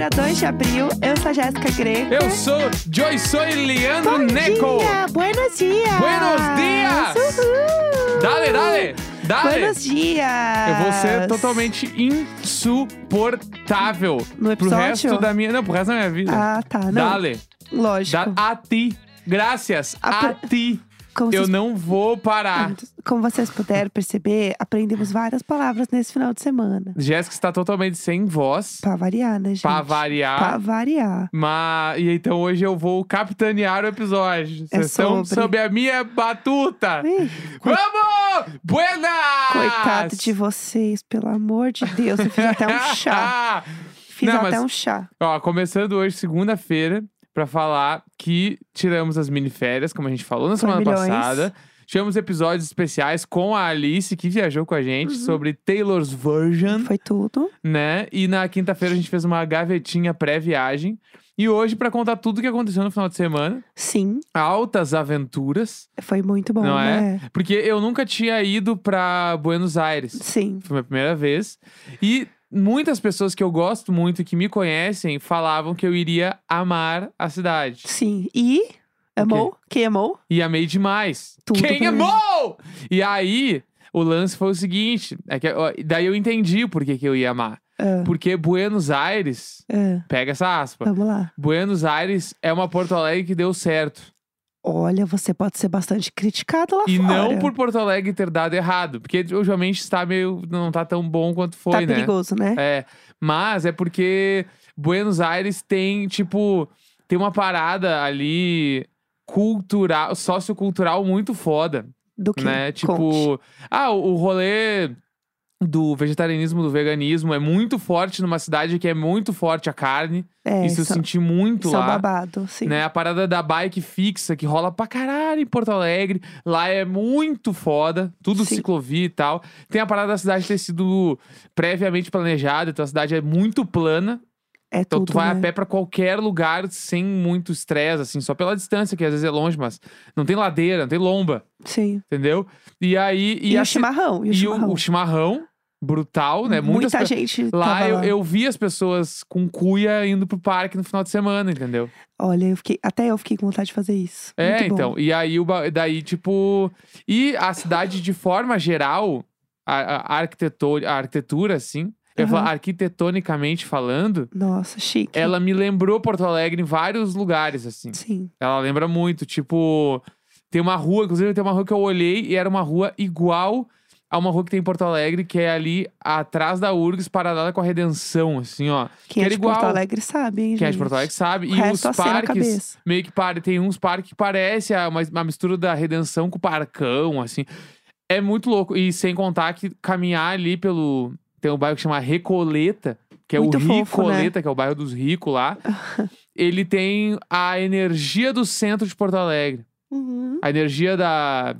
Segunda-feira, 2 de abril, eu sou a Jéssica Greco. Eu sou Joy Soy Leandro Bom Neco. dia, buenos dias! Buenos dias! Uhul! Dale, dale, dale. Buenos dias! Eu vou ser totalmente insuportável No pro episódio? resto da minha, não, pro resto da minha vida. Ah, tá. Não, Dale, lógico. da, a ti. Graças A a ti. Como Eu vocês- não vou parar. Como vocês puderam perceber, aprendemos várias palavras nesse final de semana. Jéssica está totalmente sem voz, Pra variar, né, gente? pra variar. Pra variar. Mas, e então hoje eu vou capitanear o episódio. É Vocês estão sobre. sob a minha batuta. Ih, Vamos! Buenas! coitado de vocês, pelo amor de Deus. Eu fiz até um chá. Fiz Não, até mas- um chá. Ó, começando hoje, segunda-feira, pra falar que tiramos as miniférias, como a gente falou na semana milhões. passada. Tivemos episódios especiais com a Alice, que viajou com a gente, sobre Taylor's Version, Uhum. Foi tudo. né? E na quinta-feira a gente fez uma gavetinha pré-viagem. E hoje, pra contar tudo o que aconteceu no final de semana, Sim, altas aventuras, foi muito bom, não né? é? Porque eu nunca tinha ido pra Buenos Aires. Sim. Foi a minha primeira vez. E muitas pessoas que eu gosto muito e que me conhecem falavam que eu iria amar a cidade. Sim. E amou? Quem amou? E amei demais. Tudo Quem pra mim. amou? E aí, o lance foi o seguinte: é que, ó, daí eu entendi o porquê que eu ia amar. Ah, Porque Buenos Aires, ah, pega essa aspa. vamos lá. Buenos Aires é uma Porto Alegre que deu certo. Olha, você pode ser bastante criticado lá E fora. não por Porto Alegre ter dado errado. Porque ultimamente está meio. não tá tão bom quanto foi, Tá né? perigoso, né? É, mas é porque Buenos Aires tem, tipo, tem uma parada ali cultural, sociocultural muito foda, Do que? né? Conte. Tipo, ah, o o rolê do vegetarianismo, do veganismo é muito forte numa cidade que é muito forte a carne. é, Isso eu são, senti muito são lá. babado, sim. Né, a parada da bike fixa que rola pra caralho em Porto Alegre. Lá é muito foda, tudo Sim. ciclovia e tal. Tem a parada da cidade ter sido previamente planejada, então a cidade é muito plana. É Então tudo, tu vai né? a pé pra qualquer lugar sem muito estresse, assim, só pela distância, que às vezes é longe, mas não tem ladeira, não tem lomba, Sim. entendeu? E aí. E, a o chimarrão, e o e chimarrão. o chimarrão, brutal, né? Muitas Muita gente Lá eu, lá. eu vi as pessoas com cuia indo pro parque no final de semana, entendeu? Olha, eu fiquei, até eu fiquei com vontade de fazer isso. É, então. E aí, daí, tipo. E a cidade, de forma geral, a, a, arquitetor, a arquitetura, assim, Aham. falar, arquitetonicamente falando, Nossa, chique. ela me lembrou Porto Alegre em vários lugares, assim. Sim. Ela lembra muito. Tipo, tem uma rua, inclusive, tem uma rua que eu olhei e era uma rua igual a uma rua que tem em Porto Alegre, que é ali atrás da URGS, paralela com a Redenção, assim, ó. Quem é era de Porto igual. Alegre sabe, hein, Quem é gente? de Porto Alegre sabe. O e os na parques, meio que pare, tem uns parques que parece uma, uma mistura da Redenção com o Parcão, assim. É muito louco. E sem contar que caminhar ali pelo. Tem um bairro que chama Recoleta, que é Muito o fofo, né? Ricoleta, que é o bairro dos ricos lá. Ele tem a energia do centro de Porto Alegre. Uhum, A energia da.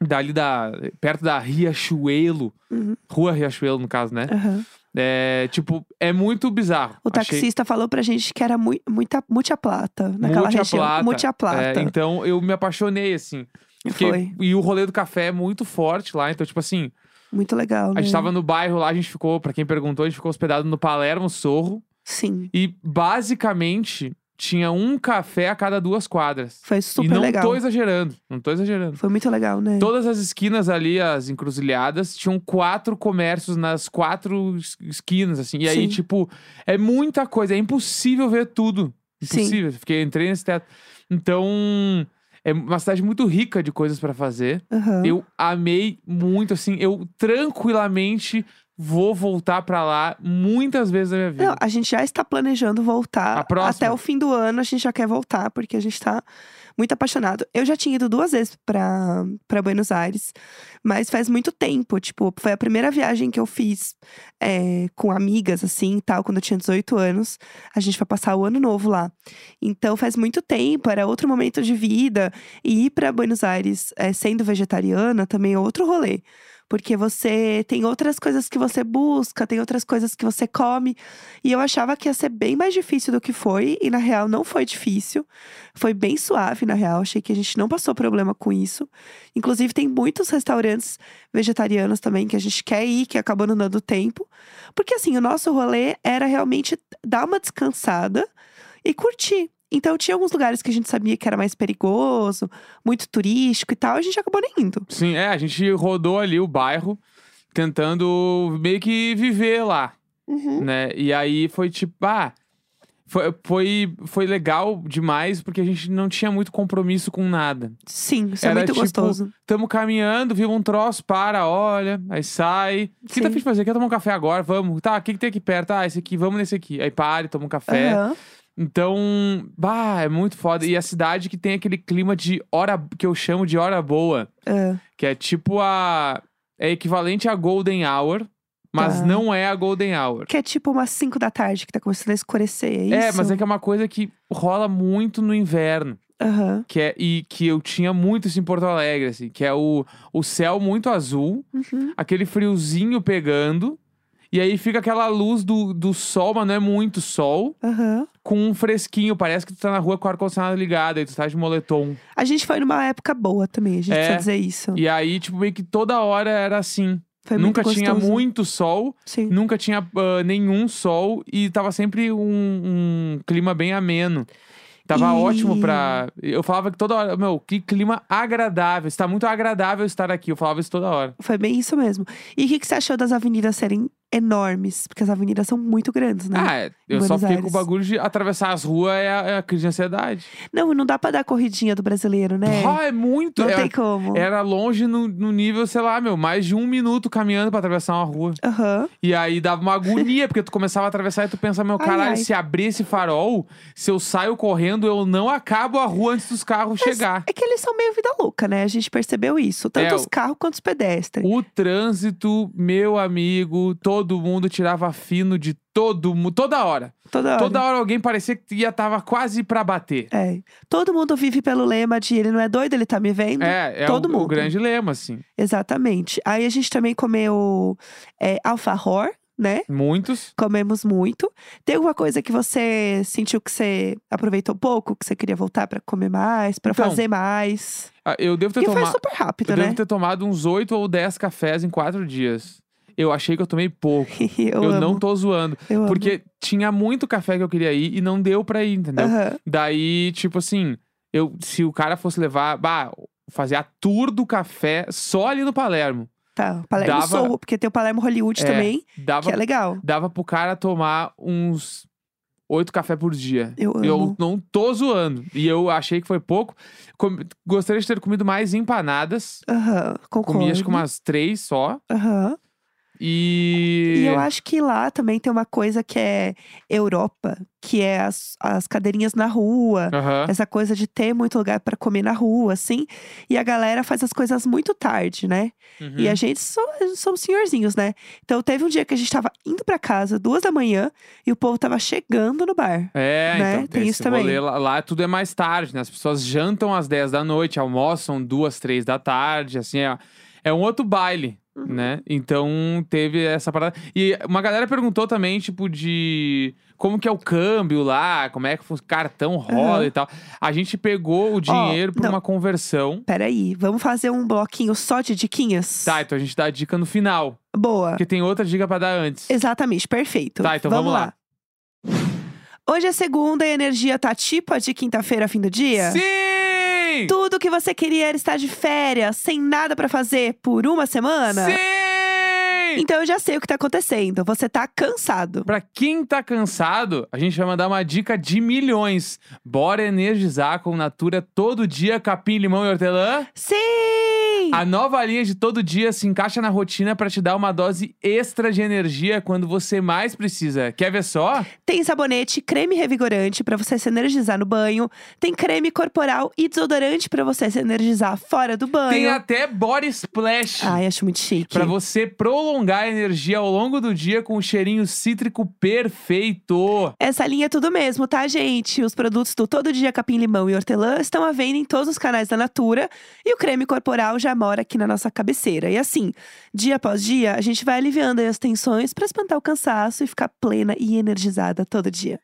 Dali da. Perto da Riachuelo. uhum, Rua Riachuelo, no caso, né? aham. É, tipo, é muito bizarro. O Achei- taxista falou pra gente que era mui, muita, muita plata naquela Muita região. plata. Muita plata. É, então eu me apaixonei, assim. Porque- Foi. E o rolê do café é muito forte lá. Então, tipo assim, Muito legal, né? a gente tava no bairro lá, a gente ficou, pra quem perguntou, a gente ficou hospedado no Palermo Sorro. Sim. E basicamente tinha um café a cada duas quadras. Foi e super não legal. tô exagerando, não tô exagerando. Foi muito legal, né? Todas as esquinas ali, as encruzilhadas, tinham quatro comércios nas quatro es- esquinas, assim. E aí, Sim. tipo, é muita coisa, é impossível ver tudo. Sim. Impossível. Fiquei, entrei nesse teto. Então, é uma cidade muito rica de coisas pra fazer. Aham. Eu amei muito, assim, eu tranquilamente vou voltar pra lá muitas vezes na minha vida. Não, a gente já está planejando voltar. Até o fim do ano a gente já quer voltar, porque a gente tá muito apaixonado. Eu já tinha ido duas vezes pra, pra Buenos Aires, mas faz muito tempo. Tipo, foi a primeira viagem que eu fiz é, com amigas, assim, tal, quando eu tinha 18 anos. A gente foi passar o ano novo lá. Então faz muito tempo, era outro momento de vida. E ir pra Buenos Aires é, sendo vegetariana também é outro rolê. Porque você tem outras coisas que você busca, tem outras coisas que você come. E eu achava que ia ser bem mais difícil do que foi, e na real não foi difícil. Foi bem suave, na real. Achei que a gente não passou problema com isso. Inclusive, tem muitos restaurantes vegetarianos também que a gente quer ir, que acabou não dando tempo. Porque assim, o nosso rolê era realmente dar uma descansada e curtir. Então tinha alguns lugares que a gente sabia que era mais perigoso, muito turístico e tal, a gente acabou nem indo. Sim, é, a gente rodou ali o bairro, tentando meio que viver lá, Uhum. né? E aí foi tipo, ah, foi, foi, foi legal demais porque a gente não tinha muito compromisso com nada. Sim, isso Era é muito tipo, gostoso. Tamo caminhando, viu um troço, para, olha, aí sai. O que tá afim de fazer? Quer tomar um café agora? Vamos. Tá, o que, que tem aqui perto? Ah, esse aqui, vamos nesse aqui. Aí para toma um café. Aham. Então, bah, é muito foda. E a cidade que tem aquele clima de hora, que eu chamo de hora boa, Ah, que é tipo a. É equivalente a Golden Hour, mas Tá. não é a Golden Hour. que é tipo umas 5 da tarde que tá começando a escurecer, é isso? É, mas é que é uma coisa que rola muito no inverno. Aham. Que é, e que eu tinha muito isso em Porto Alegre, assim, que é o, o céu muito azul, Uhum. aquele friozinho pegando, e aí fica aquela luz do, do sol, mas não é muito sol, Aham. Com um fresquinho. Parece que tu tá na rua com o ar-condicionado ligado, aí tu tá de moletom. A gente foi numa época boa também, a gente É. precisa dizer isso. E aí, tipo, meio que toda hora era assim. Foi nunca muito tinha gostoso. muito sol, Sim. nunca tinha ah, nenhum sol, e tava sempre um, um clima bem ameno. Tava E- ótimo pra. Eu falava que toda hora, meu, que clima agradável. Está muito agradável estar aqui. Eu falava isso toda hora. Foi bem isso mesmo. E o que, que você achou das avenidas serem enormes? Porque as avenidas são muito grandes, né? Ah, é, eu Buenos só fiquei com o bagulho de atravessar as ruas é a, é a crise de ansiedade. Não, não dá pra dar corridinha do brasileiro, né? Ah, é muito. não era, tem como. era longe no, no nível, sei lá, meu, mais de um minuto caminhando pra atravessar uma rua. Aham. E aí dava uma agonia, porque tu começava a atravessar e tu pensa, meu, Ai, caralho, ai. se abrir esse farol, se eu saio correndo, eu não acabo a rua antes dos carros chegar. É que eles são meio vida louca, né? A gente percebeu isso. Tanto É, os carros quanto os pedestres. O trânsito, meu amigo, todo mundo tirava fino de todo mundo, toda hora. Toda hora. Toda hora alguém parecia que ia tava quase pra bater. É. Todo mundo vive pelo lema de ele não é doido, ele tá me vendo. É, é Todo o, o mundo. grande lema, assim. Exatamente. Aí a gente também comeu é, alfajor, né? Muitos. Comemos muito. Tem alguma coisa que você sentiu que você aproveitou pouco, que você queria voltar pra comer mais, pra Então, fazer mais? Ah, Eu devo ter tomado. super rápido, Eu né? devo ter tomado uns 8 ou 10 cafés em 4 dias. Eu achei que eu tomei pouco. eu eu amo. não tô zoando. eu amo. Porque tinha muito café que eu queria ir e não deu pra ir, entendeu? Aham. Daí, tipo assim, eu, se o cara fosse levar, bah, fazer a tour do café só ali no Palermo, Tá, Palermo Dava- Sorro, porque tem o Palermo Hollywood É, também, dava, que é legal. dava pro cara tomar uns oito café por dia. Eu amo. Eu não tô zoando. E eu achei que foi pouco. Com- Gostaria de ter comido mais empanadas. Aham, concordo. Comi acho que umas três só. Aham. E. E eu acho que lá também tem uma coisa que é Europa, que é as, as cadeirinhas na rua. Aham. Essa coisa de ter muito lugar pra comer na rua, assim. E a galera faz as coisas muito tarde, né? E Uhum. a gente so, somos senhorzinhos, né? Então teve um dia que a gente tava indo pra casa, duas da manhã, e o povo tava chegando no bar. É, né? então Tem isso também. rolê Lá, lá tudo é mais tarde, né? As pessoas jantam às 10 da noite, almoçam duas, três da tarde, assim, é, é um outro baile, Uhum. né? Então teve essa parada. E uma galera perguntou também, tipo, de como que é o câmbio lá, como é que o cartão rola Aham. e tal. A gente pegou o dinheiro por não. uma conversão. Peraí, vamos fazer um bloquinho só de diquinhas? Tá, então a gente dá a dica no final, Boa. porque tem outra dica pra dar antes. Exatamente, perfeito. Tá, então vamos lá. Hoje é segunda e a energia tá tipo a de quinta-feira, fim do dia? Sim! Tudo que você queria era estar de férias, sem nada pra fazer por uma semana? Sim! Então eu já sei o que tá acontecendo. Você tá cansado. Pra quem tá cansado, a gente vai mandar uma dica de milhões. Bora energizar com Natura todo dia, capim, limão e hortelã? Sim! A nova linha de todo dia se encaixa na rotina pra te dar uma dose extra de energia quando você mais precisa. Quer ver só? Tem sabonete, creme revigorante pra você se energizar no banho. Tem creme corporal e desodorante pra você se energizar fora do banho. Tem até body splash. Ai, acho muito chique. Pra você prolongar a energia ao longo do dia com um cheirinho cítrico perfeito. Essa linha é tudo mesmo, tá, gente? Os produtos do Todo Dia Capim Limão e Hortelã estão à venda em todos os canais da Natura. E o creme corporal já mora aqui na nossa cabeceira. E assim, dia após dia, a gente vai aliviando as tensões pra espantar o cansaço e ficar plena e energizada todo dia.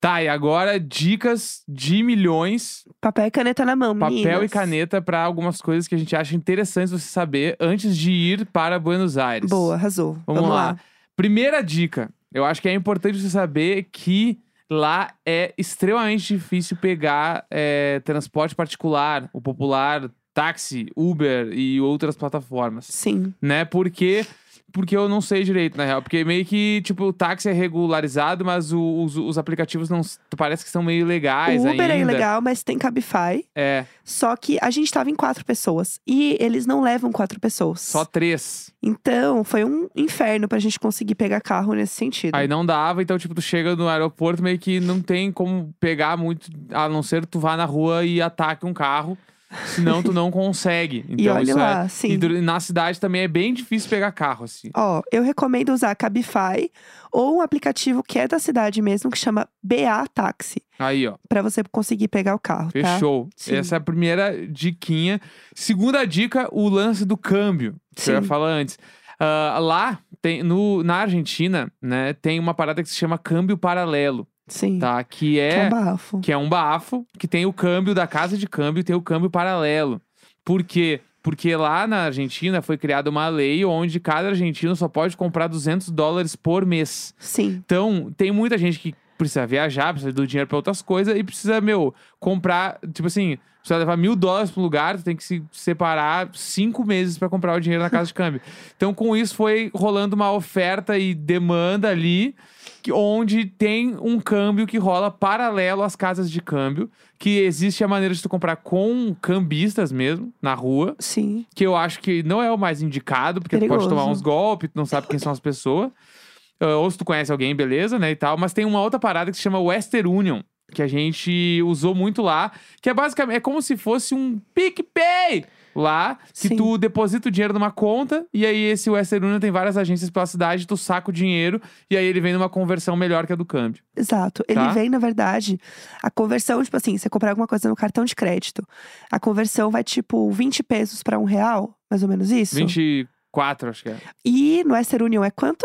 Tá, e agora dicas de milhões, Papel e caneta na mão, papel e caneta pra algumas coisas que a gente acha interessantes você saber antes de ir para Buenos Aires. Boa, arrasou. Vamos, lá. Primeira dica. Eu acho que é importante você saber que lá é extremamente difícil pegar é, transporte particular, o popular, táxi, Uber e outras plataformas. Sim. Né? Porque. Porque eu não sei direito, na real. Porque meio que, tipo, o táxi é regularizado, mas o- os, os aplicativos não. Parece que são meio legais o Uber ainda. é ilegal, mas tem Cabify. É, Só que a gente tava em quatro pessoas. E eles não levam quatro pessoas. só três. Então, foi um inferno pra gente conseguir pegar carro nesse sentido. Aí não dava, então, tipo, tu chega no aeroporto, meio que não tem como pegar muito, a não ser tu vá na rua e ataque um carro. Senão tu não consegue. Então, e olha lá, é. sim. E na cidade também é bem difícil pegar carro, assim. Ó, eu recomendo usar Cabify ou um aplicativo que é da cidade mesmo, que chama BA Táxi, Aí, ó. pra você conseguir pegar o carro, tá? Fechou. Sim. Essa é a primeira diquinha. Segunda dica, o lance do câmbio. Que eu ia Sim. falar antes. Ah, lá, tem, no, na Argentina, né, tem uma parada que se chama câmbio paralelo, Sim. tá? Que Que é é, um bafo. que é um bafo, que tem o câmbio da casa de câmbio e tem o câmbio paralelo. Por quê? Porque lá na Argentina foi criada uma lei onde cada argentino só pode comprar 200 dólares por mês. Sim. Então, tem muita gente que precisa viajar, precisa do dinheiro pra outras coisas e precisa, meu, comprar, tipo assim, precisa levar mil dólares pro lugar, tu tem que se separar cinco meses pra comprar o dinheiro na casa de câmbio. Então, com isso, foi rolando uma oferta e demanda ali, que, onde tem um câmbio que rola paralelo às casas de câmbio, que existe a maneira de tu comprar com cambistas mesmo, na rua, Sim. que eu acho que não é o mais indicado, porque tu pode Perigoso. tomar uns golpes, tu não sabe quem são as pessoas. Ah, ou se tu conhece alguém, beleza, né, e tal. Mas tem uma outra parada que se chama Western Union, que a gente usou muito lá, que é basicamente, é como se fosse um PicPay lá, que Sim. tu deposita o dinheiro numa conta, e aí esse Western Union tem várias agências pela cidade, tu saca o dinheiro, e aí ele vem numa conversão melhor que a do câmbio. Exato. Ele Tá. vem, na verdade, a conversão, tipo assim, você comprar alguma coisa no cartão de crédito. A conversão vai, tipo, 20 pesos pra um real, mais ou menos isso. 24, acho que é. E no Western Union é quanto?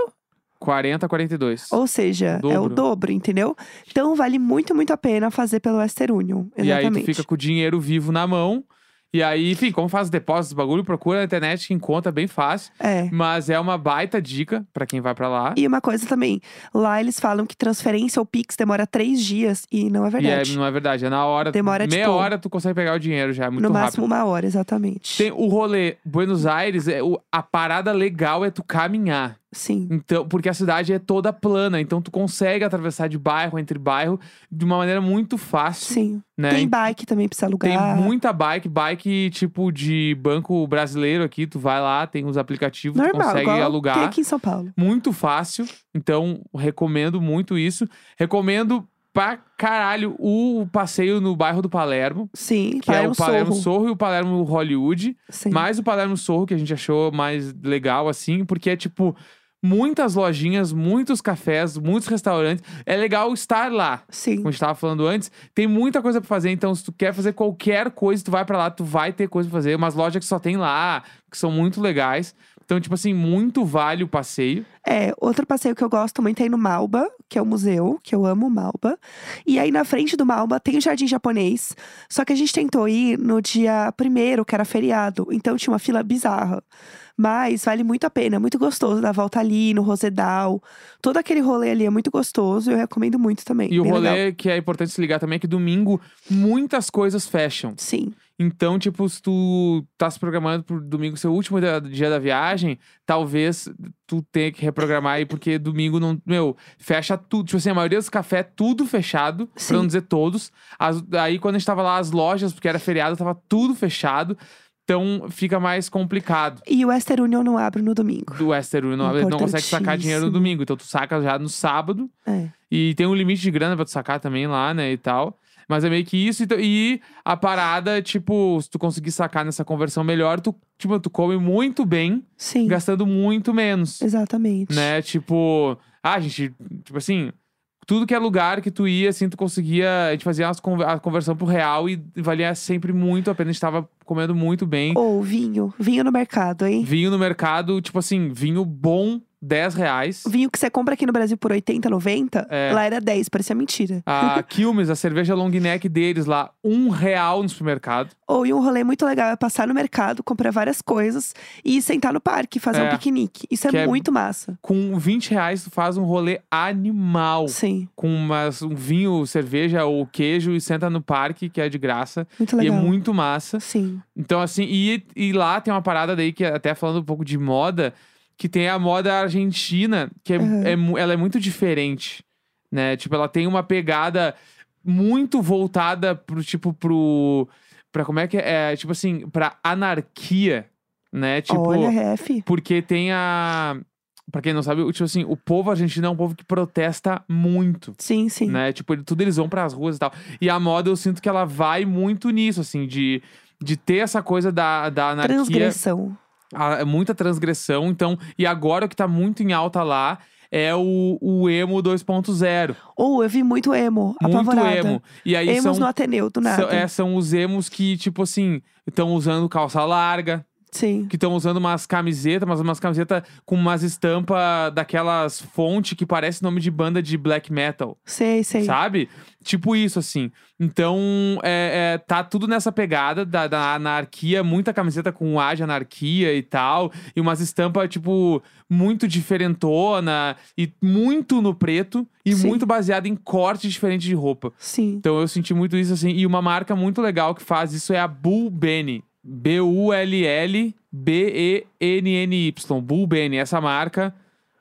40, 42. Ou seja, é o Dobro. dobro, entendeu? Então vale muito, muito a pena fazer pelo Western Union. E aí Exatamente. tu fica com o dinheiro vivo na mão. E aí, enfim, como faz depósitos, bagulho, procura na internet que encontra bem fácil. É. Mas é uma baita dica pra quem vai pra lá. E uma coisa também, lá eles falam que transferência ou Pix demora três dias e não é E é, verdade. não é verdade, é na hora. Demora, meia tipo, hora tu consegue pegar o dinheiro já, é muito no rápido. máximo uma hora, exatamente. Tem o rolê Buenos Aires, é, o- a parada legal é tu caminhar. Sim. Então, porque a cidade é toda plana, então tu consegue atravessar de bairro entre bairro de uma maneira muito fácil, Sim. né? Tem bike também pra você alugar. Tem muita bike, bike tipo de banco brasileiro aqui, tu vai lá, tem os aplicativos, tu Normal, consegue igual alugar. tem aqui em São Paulo. Muito fácil, então recomendo muito isso. Recomendo pra caralho o passeio no bairro do Palermo, Sim, que é Palermo o Palermo Sorro. Sorro e o Palermo Hollywood. Sim. Mais o Palermo Sorro que a gente achou mais legal, assim, porque é tipo muitas lojinhas, muitos cafés, muitos restaurantes. É legal estar lá. Sim. Como a gente tava falando antes, tem muita coisa pra fazer. Então, se tu quer fazer qualquer coisa, tu vai pra lá, tu vai ter coisa pra fazer. Umas lojas que só tem lá, que são muito legais. Então, tipo assim, muito vale o passeio. É, outro passeio que eu gosto muito é ir no Malba, que é o museu, que eu amo o Malba. E aí na frente do Malba tem o Jardim Japonês. Só que a gente tentou ir no dia primeiro, que era feriado. Então tinha uma fila bizarra. Mas vale muito a pena, é muito gostoso dar volta ali no Rosedal. Todo aquele rolê ali é muito gostoso, eu recomendo muito também. E o rolê legal. que é importante se ligar também é que domingo muitas coisas fecham. Sim, Então, tipo, se tu tá se programando pro domingo ser o último da- dia da viagem, talvez tu tenha que reprogramar aí, porque domingo não. Meu, fecha tudo. Tipo assim, a maioria dos cafés, tudo fechado, Sim. pra não dizer todos. As- aí, quando a gente tava lá, as lojas, porque era feriado, tava tudo fechado. Então, fica mais complicado. e o Western Union não abre no domingo. Do Western Union, não, não consegue sacar dinheiro no domingo. Então, tu saca já no sábado. É. E tem um limite de grana pra tu sacar também lá, né, e tal. Mas é meio que isso. então- E a parada, tipo, se tu conseguir sacar nessa conversão melhor, tu, tipo, tu come muito bem, Sim, gastando muito menos. exatamente. Né? Tipo, ah, gente, tipo assim, tudo que é lugar que tu ia, assim, tu conseguia. A gente fazia conver- a conversão pro real e valia sempre muito a pena. A gente tava comendo muito bem. Ou vinho. Vinho no mercado, hein? Vinho no mercado, tipo assim, vinho bom, 10 reais. Vinho que você compra aqui no Brasil por 80, 90, É. lá era 10, parecia mentira. A Quilmes, a cerveja long neck deles lá, um real no supermercado. Ou e um rolê muito legal é passar no mercado, comprar várias coisas e sentar no parque, fazer É. um piquenique. Isso é, Que é- muito massa. Com 20 reais, tu faz um rolê animal. Sim, Com umas, um vinho, cerveja ou queijo e senta no parque, que é de graça. muito E legal. é muito massa. Sim. Então, assim, e, e lá tem uma parada daí que, até falando um pouco de moda, que tem a moda argentina, que é, Uhum. é ela é muito diferente, né? Tipo, ela tem uma pegada muito voltada pro, tipo, pro... Pra como é que é? É, Tipo assim, pra anarquia, né? Tipo, Olha, ref. porque tem a... Pra quem não sabe, o- tipo assim, o povo argentino é um povo que protesta muito Sim, sim. né? Tipo, ele- tudo eles vão pras ruas e tal. E a moda eu sinto que ela vai muito nisso, assim, de, de ter essa coisa da, da anarquia. Transgressão. A- muita transgressão. Então, e agora o que tá muito em alta lá é o, o emo 2.0. Ou eu vi muito emo, Muito apavorada. emo. E aí Emos são, no Ateneu, do nada. são, é, são os emos que, tipo assim, estão usando calça larga, Sim. que estão usando umas camisetas, mas umas camisetas com umas estampas daquelas fontes que parece nome de banda de black metal. Sei, sei. Sabe? Tipo isso, assim. Então, é, é, tá tudo nessa pegada da, da anarquia, muita camiseta com A de anarquia e tal, e umas estampas, tipo, muito diferentona, e muito no preto, e Sim. muito baseada em corte diferente de roupa. Sim. Então eu senti muito isso, assim, e uma marca muito legal que faz isso é a Bull Benny. B-U-L-L-B-E-N-N-Y. Bull Benny, essa marca,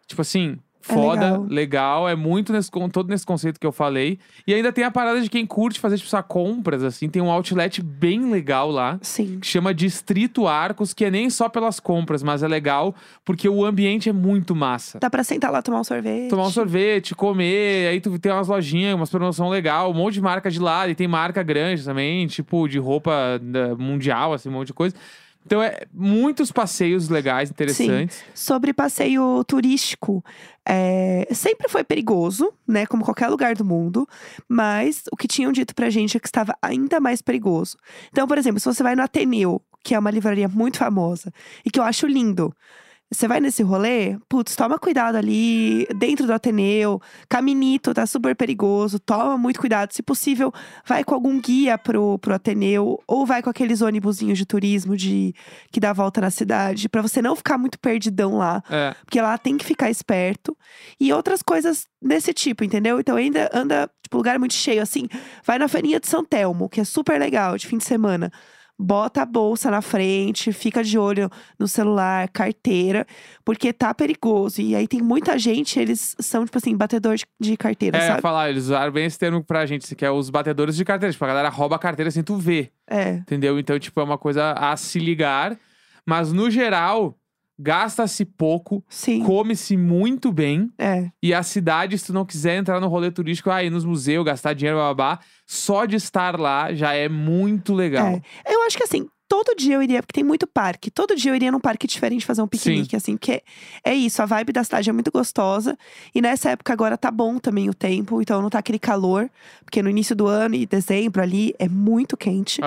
tipo assim, foda, legal. legal. é muito nesse, todo nesse conceito que eu falei. E ainda tem a parada de quem curte fazer, tipo, compras, assim, tem um outlet bem legal lá. Sim. Que chama Distrito Arcos, que é nem só pelas compras, mas é legal porque o ambiente é muito massa. Dá pra sentar lá tomar um sorvete. Tomar um sorvete, comer, aí tu tem umas lojinhas, umas promoção legal, um monte de marca de lado, e tem marca grande também, tipo de roupa mundial, assim, um monte de coisa. Então é muitos passeios legais, interessantes. Sobre passeio turístico, é, sempre foi perigoso, né? Como qualquer lugar do mundo. Mas o que tinham dito pra gente é que estava ainda mais perigoso. Então, por exemplo, se você vai no Ateneu, que é uma livraria muito famosa, e que eu acho lindo. Você vai nesse rolê, putz, toma cuidado ali dentro do Ateneu. Caminito tá super perigoso, toma muito cuidado. Se possível, vai com algum guia pro, pro Ateneu, ou vai com aqueles ônibusinhos de turismo de que dá a volta na cidade, pra você não ficar muito perdidão lá. É. Porque lá tem que ficar esperto. E outras coisas desse tipo, entendeu? Então ainda anda, tipo, lugar muito cheio, assim. Vai na feirinha de São Telmo, que é super legal, de fim de semana. Bota a bolsa na frente, fica de olho no celular, carteira, porque tá perigoso. E aí tem muita gente, eles são, tipo assim, batedor de, de carteira, É, sabe? falar, eles usaram bem esse termo pra gente, que é os batedores de carteira. Tipo, a galera rouba a carteira sem tu ver, É. entendeu? Então, tipo, é uma coisa a se ligar. Mas, no geral, gasta-se pouco, come-se muito bem. É. E a cidade, se tu não quiser entrar no rolê turístico, aí nos museus, gastar dinheiro, babá, só de estar lá já é muito legal. É. Eu acho que assim, todo dia eu iria, porque tem muito parque. Todo dia eu iria num parque diferente fazer um piquenique, assim, que é, isso, a vibe da cidade é muito gostosa. E nessa época agora tá bom também o tempo, então não tá aquele calor, porque no início do ano e dezembro ali é muito quente.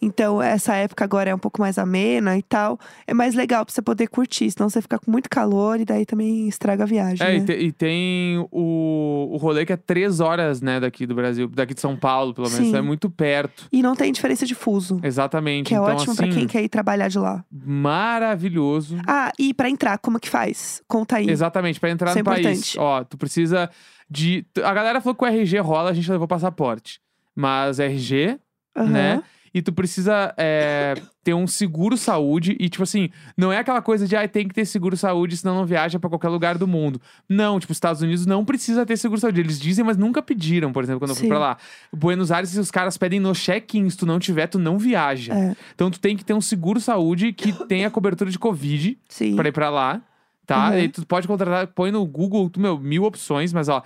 Então, essa época agora é um pouco mais amena e tal. É mais legal pra você poder curtir, senão você fica com muito calor e daí também estraga a viagem. É, né? e, te- e tem o, o rolê que é três horas, né, daqui do Brasil, daqui de São Paulo, pelo menos. Sim. É muito perto. E não tem diferença de fuso. Exatamente. Que é então, ótimo assim, pra quem quer ir trabalhar de lá. maravilhoso. Ah, e pra entrar, como que faz? Conta aí. Exatamente, pra entrar Isso é no país. importante. Ó, tu precisa de. A galera falou que o RG rola, a gente levou passaporte. Mas RG, Aham. né? E tu precisa é, ter um seguro saúde. E, tipo assim, não é aquela coisa de, ah, tem que ter seguro saúde, senão não viaja pra qualquer lugar do mundo. Não, tipo, os Estados Unidos não precisa ter seguro saúde. Eles dizem, mas nunca pediram, por exemplo, quando eu fui Sim. pra lá. Buenos Aires, os caras pedem no check-in, se tu não tiver, tu não viaja. É, Então, tu tem que ter um seguro saúde que tenha cobertura de Covid sim. pra ir pra lá, tá? Uhum. E tu pode contratar, põe no Google, tu, meu, mil opções, mas ó,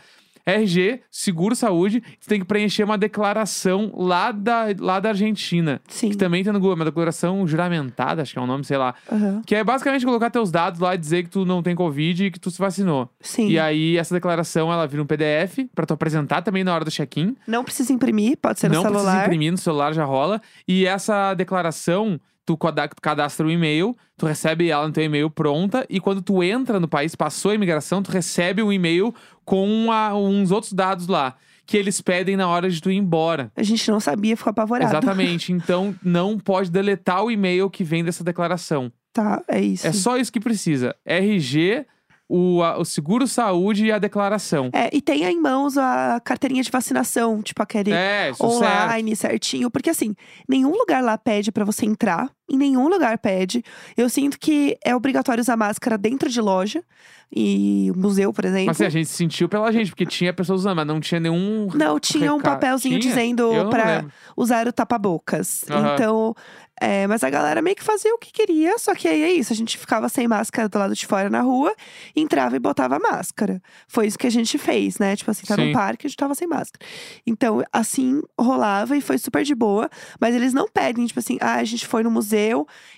RG, seguro saúde, você tem que preencher uma declaração lá da, lá da Argentina. Sim. Que também tem no Google, uma declaração juramentada, acho que é o nome, sei lá. Aham. Que é basicamente colocar teus dados lá e dizer que tu não tem Covid e que tu se vacinou. Sim. E aí, essa declaração, ela vira um PDF pra tu apresentar também na hora do check-in. Não precisa imprimir, pode ser no não precisa celular. imprimir, no celular já rola. E essa declaração, tu cada- cadastra um e-mail, tu recebe ela no teu e-mail pronta. E quando tu entra no país, passou a imigração, tu recebe um e-mail com a- uns outros dados lá. Que eles pedem na hora de tu ir embora. A gente não sabia, ficou apavorado. Exatamente. Então, não pode deletar o e-mail que vem dessa declaração. Tá, é isso. É só isso que precisa. RG, o, a- o seguro saúde e a declaração. É, e tenha em mãos a carteirinha de vacinação, tipo aquele É, isso certo. online certinho, porque assim, nenhum lugar lá pede pra você entrar, em nenhum lugar pede. Eu sinto que é obrigatório usar máscara dentro de loja e museu, por exemplo. Mas assim, a gente sentiu pela gente, porque tinha pessoas usando, mas não tinha nenhum. Não, tinha um papelzinho Tinha? dizendo lembro. usar o tapa-bocas. Aham. Então, é, mas a galera meio que fazia o que queria, só que aí é isso. A gente ficava sem máscara do lado de fora na rua, entrava e botava máscara. Foi isso que a gente fez, né? Tipo assim, tá Sim. no parque, a gente tava sem máscara. Então, assim, rolava e foi super de boa. Mas eles não pedem, tipo assim, ah, a gente foi no museu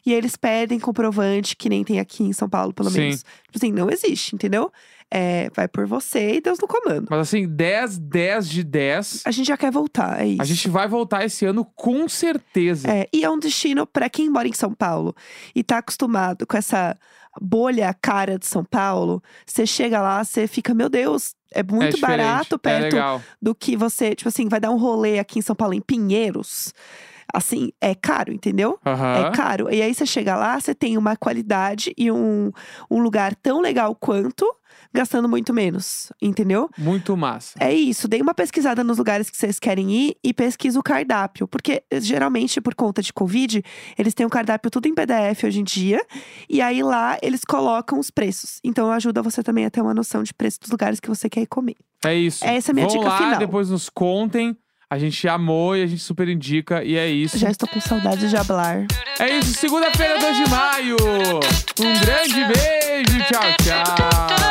e eles pedem comprovante, que nem tem aqui em São Paulo, pelo Sim. menos. Tipo assim, não existe, entendeu? É, vai por você e Deus no comando. Mas assim, 10, 10 de 10. A gente já quer voltar, é isso. A gente vai voltar esse ano com certeza. É, e é um destino pra quem mora em São Paulo e tá acostumado com essa bolha cara de São Paulo. Você chega lá, você fica, meu Deus, é muito diferente, barato É perto legal. do que você, tipo assim, vai dar um rolê aqui em São Paulo, em Pinheiros. Assim, é caro, entendeu? Aham. É caro. E aí você chega lá, você tem uma qualidade e um, um lugar tão legal quanto, gastando muito menos, entendeu? Muito massa. É isso, dê uma pesquisada nos lugares que vocês querem ir e pesquisa o cardápio. Porque geralmente, por conta de Covid, eles têm o cardápio tudo em PDF hoje em dia. E aí lá eles colocam os preços. Então ajuda você também a ter uma noção de preço dos lugares que você quer ir comer. É isso. Essa é a minha Vão dica lá, final. depois nos contem. A gente amou e a gente super indica. E é isso. Já estou com saudade de hablar. É isso. Segunda-feira, 2 de maio. Um grande beijo. Tchau, tchau.